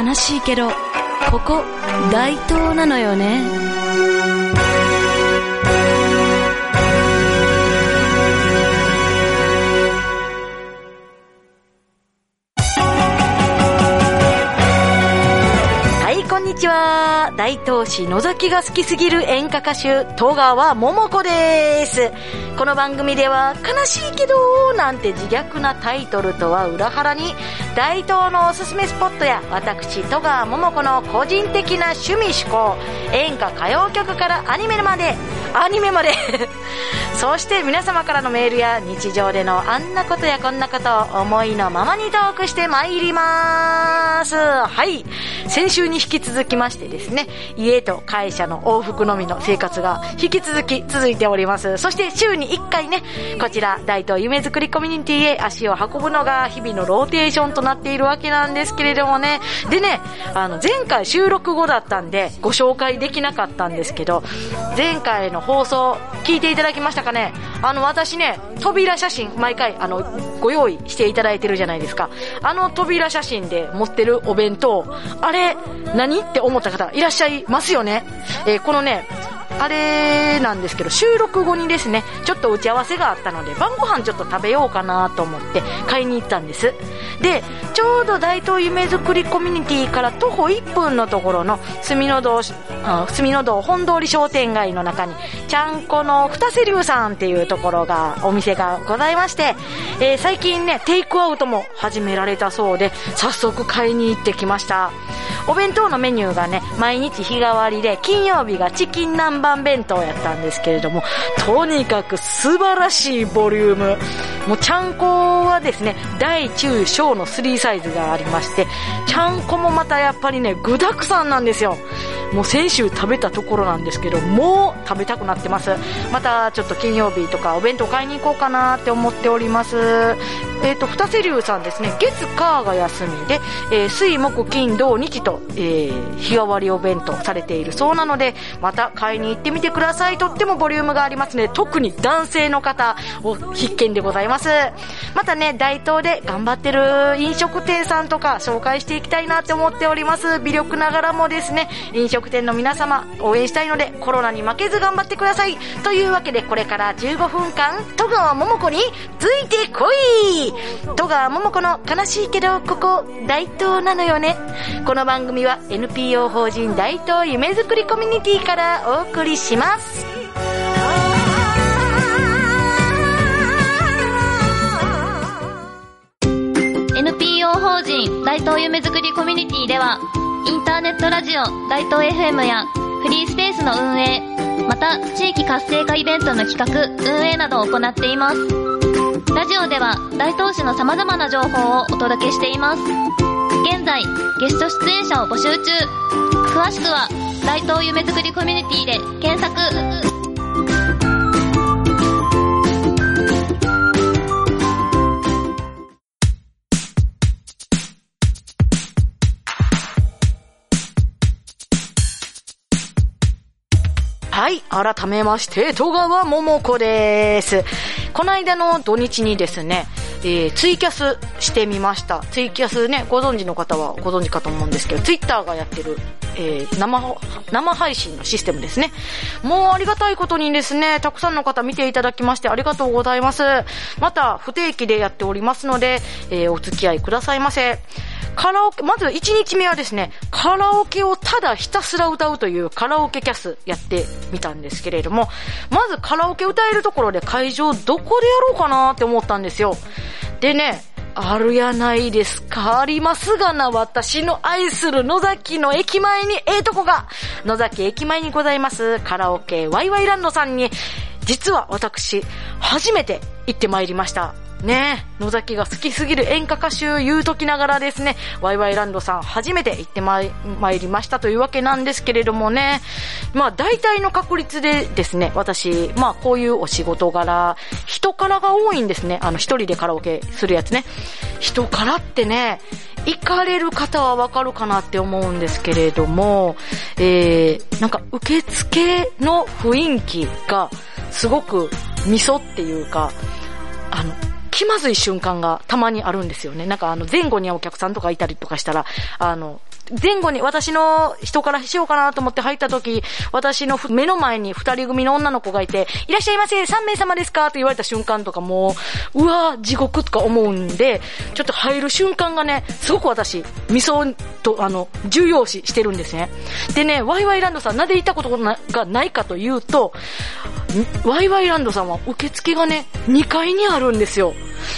悲しいけど、ここ、大東なのよね。にちは。大東市野崎が好きすぎる演歌歌手、戸川桃子です。この番組では、悲しいけど、なんて自虐なタイトルとは裏腹に、大東のおすすめスポットや、私、戸川桃子の個人的な趣味趣向、演歌歌謡曲からアニメまで、アニメまで、そして皆様からのメールや日常でのあんなことやこんなことを思いのままにトークしてまいります。はい。先週に引き続続きましてですね、家と会社の往復のみの生活が引き続き続いております。そして週に1回ね、こちら大東夢作りコミュニティへ足を運ぶのが日々のローテーションとなっているわけなんですけれどもね。でね、あの前回収録後だったんでご紹介できなかったんですけど、前回の放送聞いていただきましたかね？あの私ね、扉写真毎回あのご用意していただいてるじゃないですか。あの扉写真で持ってるお弁当、あれ何？って思った方いらっしゃいますよね。えーこのね、あれなんですけど、収録後にですね、ちょっと打ち合わせがあったので、晩ご飯ちょっと食べようかなと思って買いに行ったんです。で、ちょうど大東夢作りコミュニティから徒歩1分のところの住の堂、住の堂本通り商店街の中に、ちゃんこの二瀬流さんっていうところが、お店がございまして、えー最近ね、テイクアウトも始められたそうで、早速買いに行ってきました。お弁当のメニューがね、毎日日替わりで、金曜日がチキン南蛮弁当やったんですけれども、とにかく素晴らしいボリューム。もうちゃんこはですね、大中小の3サイズがありまして、ちゃんこもまたやっぱりね、具沢山なんですよ。もう先週食べたところなんですけど、もう食べたくなってます。またちょっと金曜日とかお弁当買いに行こうかなって思っております。えっ、と、二瀬流さんですね、月火が休みで、えー水木金土日と、えー日替わりお弁当されているそうなので、また買いに行ってみてください。とってもボリュームがありますね。特に男性の方を必見でございます。またね、大東で頑張ってる飲食店さんとか紹介していきたいなって思っております。微力ながらもですね、飲食店の皆様応援したいので、コロナに負けず頑張ってください。というわけで、これから15分間、戸川桃子についてこい戸川桃子の悲しいけど、ここ、大東なのよね。この番組は NPO 法人大東夢づくりコミュニティからお送りします。NPO 法人大東夢づくりコミュニティでは、インターネットラジオ大東 FM やフリースペースの運営、また地域活性化イベントの企画、運営などを行っています。ラジオでは大東市の様々な情報をお届けしています。現在、ゲスト出演者を募集中。詳しくは、大東夢づくりコミュニティで検索。はい、改めまして、戸川桃子です。この間の土日にですね、えーツイキャスしてみました。ツイキャスね、ご存知の方はご存知かと思うんですけど、ツイッターがやってる、えー生、生配信のシステムですね。もうありがたいことにですね、たくさんの方見ていただきましてありがとうございます。また、不定期でやっておりますので、えーお付き合いくださいませ。カラオケ、まず1日目はですね、カラオケをただひたすら歌うというカラオケキャスやってみたんですけれども、まずカラオケ歌えるところで会場どこでやろうかなって思ったんですよ。でね、あるやないですか。ありますがな、私の愛する野崎の駅前に、ええとこが、野崎駅前にございます、カラオケワイワイランドさんに、実は私、初めて行ってまいりました。ねえ、野崎が好きすぎる演歌歌手言うときながらですね、ワイワイランドさん初めて行ってまいりましたというわけなんですけれどもね、まあ大体の確率でですね、私、まあこういうお仕事柄、人からが多いんですね。あの一人でカラオケするやつね。人からってね、行かれる方はわかるかなって思うんですけれども、えー、なんか受付の雰囲気がすごく味噌っていうか、あの、気まずい瞬間がたまにあるんですよね。なんかあの前後にお客さんとかいたりとかしたら、あの、前後に私の人からしようかなと思って入った時、私の目の前に二人組の女の子がいて、いらっしゃいませ、3名様ですか？と言われた瞬間とかもう、うわ地獄とか思うんで、ちょっと入る瞬間がね、すごく私、味噌と、あの、重要視してるんですね。でね、ワイワイランドさん、なぜ行ったことがないかというと、ワイワイランドさんは受付がね、2階にあるんですよ。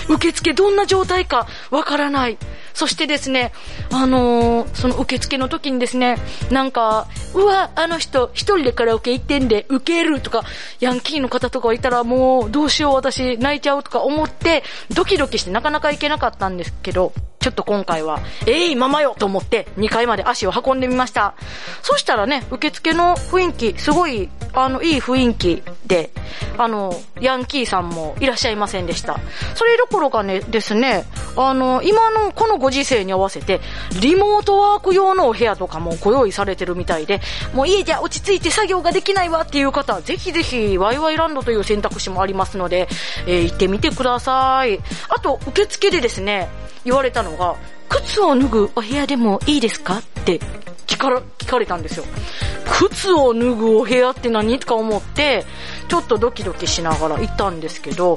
受付どんな状態かわからない。そしてですね、あのー、その受付の時にですね、なんか、うわ、あの人、一人でカラオケ行ってんで、受けるとか、ヤンキーの方とかいたらもう、どうしよう、私、泣いちゃうとか思って、ドキドキしてなかなか行けなかったんですけど、ちょっと今回は、えい、ママよと思って2階まで足を運んでみました。そしたらね、受付の雰囲気、すごい、あの、いい雰囲気で、あの、ヤンキーさんもいらっしゃいませんでした。それどころかね、ですね、あの、今のこのご時世に合わせて、リモートワーク用のお部屋とかもご用意されてるみたいで、もう家じゃ落ち着いて作業ができないわっていう方、ぜひぜひ、ワイワイランドという選択肢もありますので、えー、行ってみてください。あと、受付でですね、言われたのが、靴を脱ぐお部屋でもいいですか？って聞か聞かれたんですよ。靴を脱ぐお部屋って何とか思って、ちょっとドキドキしながら行ったんですけど、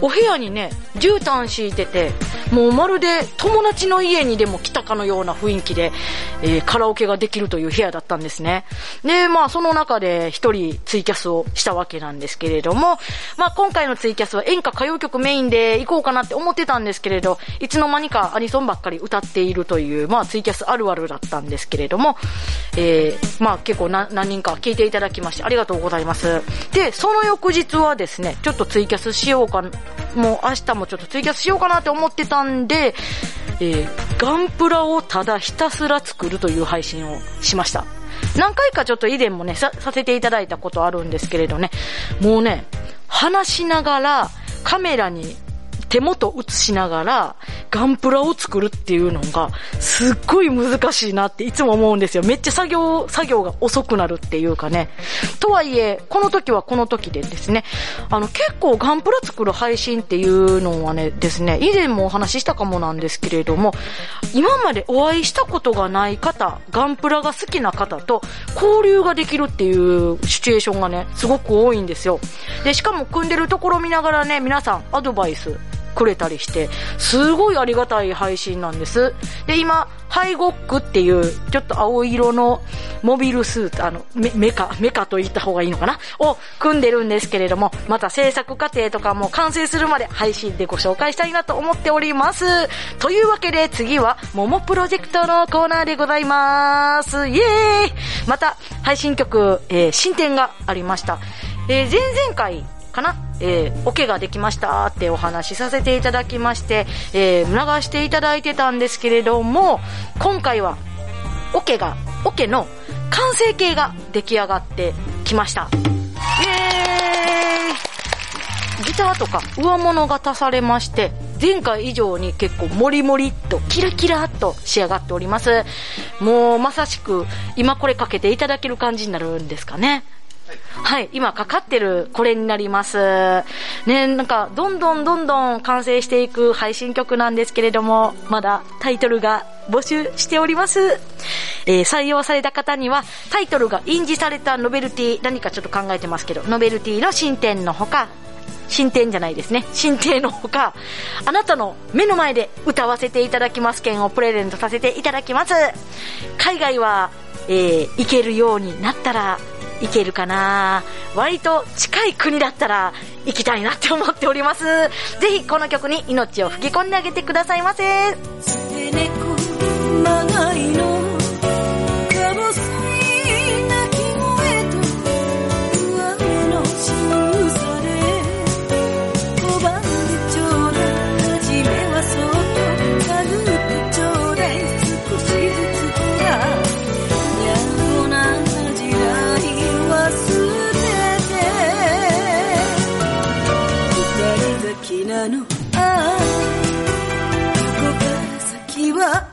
お部屋にね、絨毯敷いてて、もうまるで友達の家にでも来たかのような雰囲気で、えー、カラオケができるという部屋だったんですね。で、まあその中で一人ツイキャスをしたわけなんですけれども、まあ今回のツイキャスは演歌歌謡曲メインで行こうかなって思ってたんですけれど、いつの間にかアニソンばっかり歌っているという、まあツイキャスあるあるだったんですけれども、えー、まあ結構何人か聞いていただきましてありがとうございます。で、その翌日はですね、ちょっとツイキャスしようか、もう明日もちょっとツイキャスしようかなって思ってたんで、えー、ガンプラをただひたすら作るという配信をしました。何回かちょっと以前もね、さ、させていただいたことあるんですけれどね、もうね、話しながらカメラに手元映しながら、ガンプラを作るっていうのが、すっごい難しいなっていつも思うんですよ。めっちゃ作業、作業が遅くなるっていうかね。とはいえ、この時はこの時でですね、あの、結構ガンプラ作る配信っていうのはね、ですね、以前もお話ししたかもなんですけれども、今までお会いしたことがない方、ガンプラが好きな方と交流ができるっていうシチュエーションがね、すごく多いんですよ。で、しかも組んでるところ見ながらね、皆さんアドバイスくれたりして、すごいありがたい配信なんです。で、今、ハイゴックっていう、ちょっと青色のモビルスーツ、あの、メメカ、メカと言った方がいいのかな？を組んでるんですけれども、また制作過程とかも完成するまで配信でご紹介したいなと思っております。というわけで次は、モモプロジェクトのコーナーでございます。イエーイまた、配信曲、えー、進展がありました。えー、前々回、かな？えー、オケができましたってお話しさせていただきまして、えー、流していただいてたんですけれども、今回は、オケが、オケの完成形が出来上がってきました。イエーイギターとか上物が足されまして、前回以上に結構モリモリっとキラキラっと仕上がっております。もうまさしく今これかけていただける感じになるんですかね。はい、今かかってるこれになります。ね、なんか、どんどんどんどん完成していく配信曲なんですけれども、まだタイトルが募集しております。えー、採用された方には、タイトルが印字されたノベルティ、何かちょっと考えてますけど、ノベルティの進展のほか、進展じゃないですね。進展のほか、あなたの目の前で歌わせていただきます券をプレゼントさせていただきます。海外は、えー、行けるようになったら、行けるかな割と近い国だったら行きたいなって思っております。ぜひこの曲に命を吹き込んであげてくださいませ。ああここから先は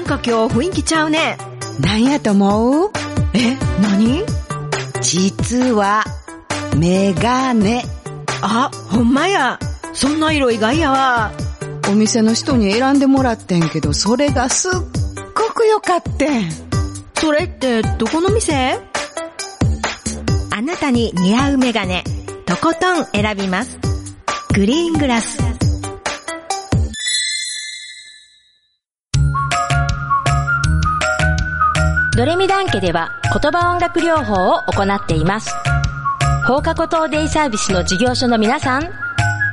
なんか今日雰囲気ちゃうね。なんやと思う？え、何？実は、メガネ。あ、ほんまや。そんな色意外やわ。お店の人に選んでもらってんけど、それがすっごく良かってん。それってどこの店？あなたに似合うメガネ、とことん選びます。グリーングラス。ドレミダン家では言葉音楽療法を行っています。放課後等デイサービスの事業所の皆さん、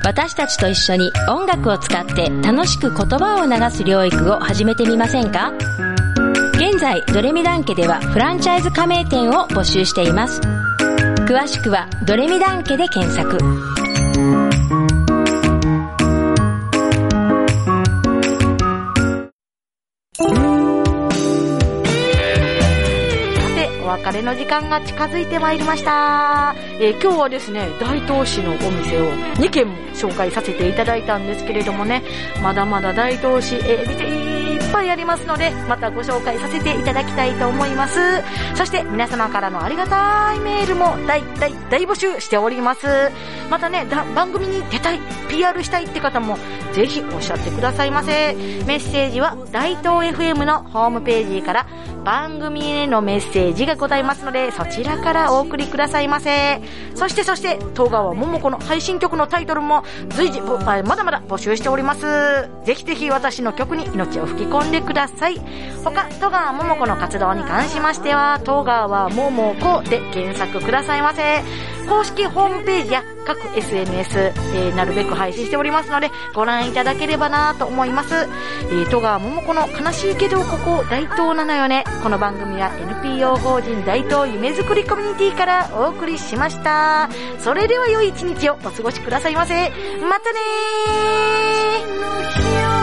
私たちと一緒に音楽を使って楽しく言葉を流す療育を始めてみませんか？現在、ドレミダン家ではフランチャイズ加盟店を募集しています。詳しくはドレミダン家で検索。別れの時間が近づいてまいりました。えー今日はですね、大東市のお店を2軒も紹介させていただいたんですけれどもね、まだまだ大東市、えー、店いっぱいありますので、またご紹介させていただきたいと思います。そして、皆様からのありがたいメールも大大大募集しております。またね、番組に出たい、PR したいって方も、ぜひおっしゃってくださいませ。メッセージは、大東 FM のホームページから、番組へのメッセージがございますので、そちらからお送りくださいませ。そしてそして、東川桃子の配信曲のタイトルも随時、まだまだ募集しております。ぜひぜひ私の曲に命を吹き込んでください。他、戸川桃子の活動に関しましては、戸川桃子で検索くださいませ。公式ホームページや各 SNS、えーなるべく配信しておりますので、ご覧いただければなと思います。えー、戸川桃子の悲しいけどここ大東なのよね。この番組は NPO 法人大東夢づくりコミュニティからお送りしました。それでは良い一日をお過ごしくださいませ。またねー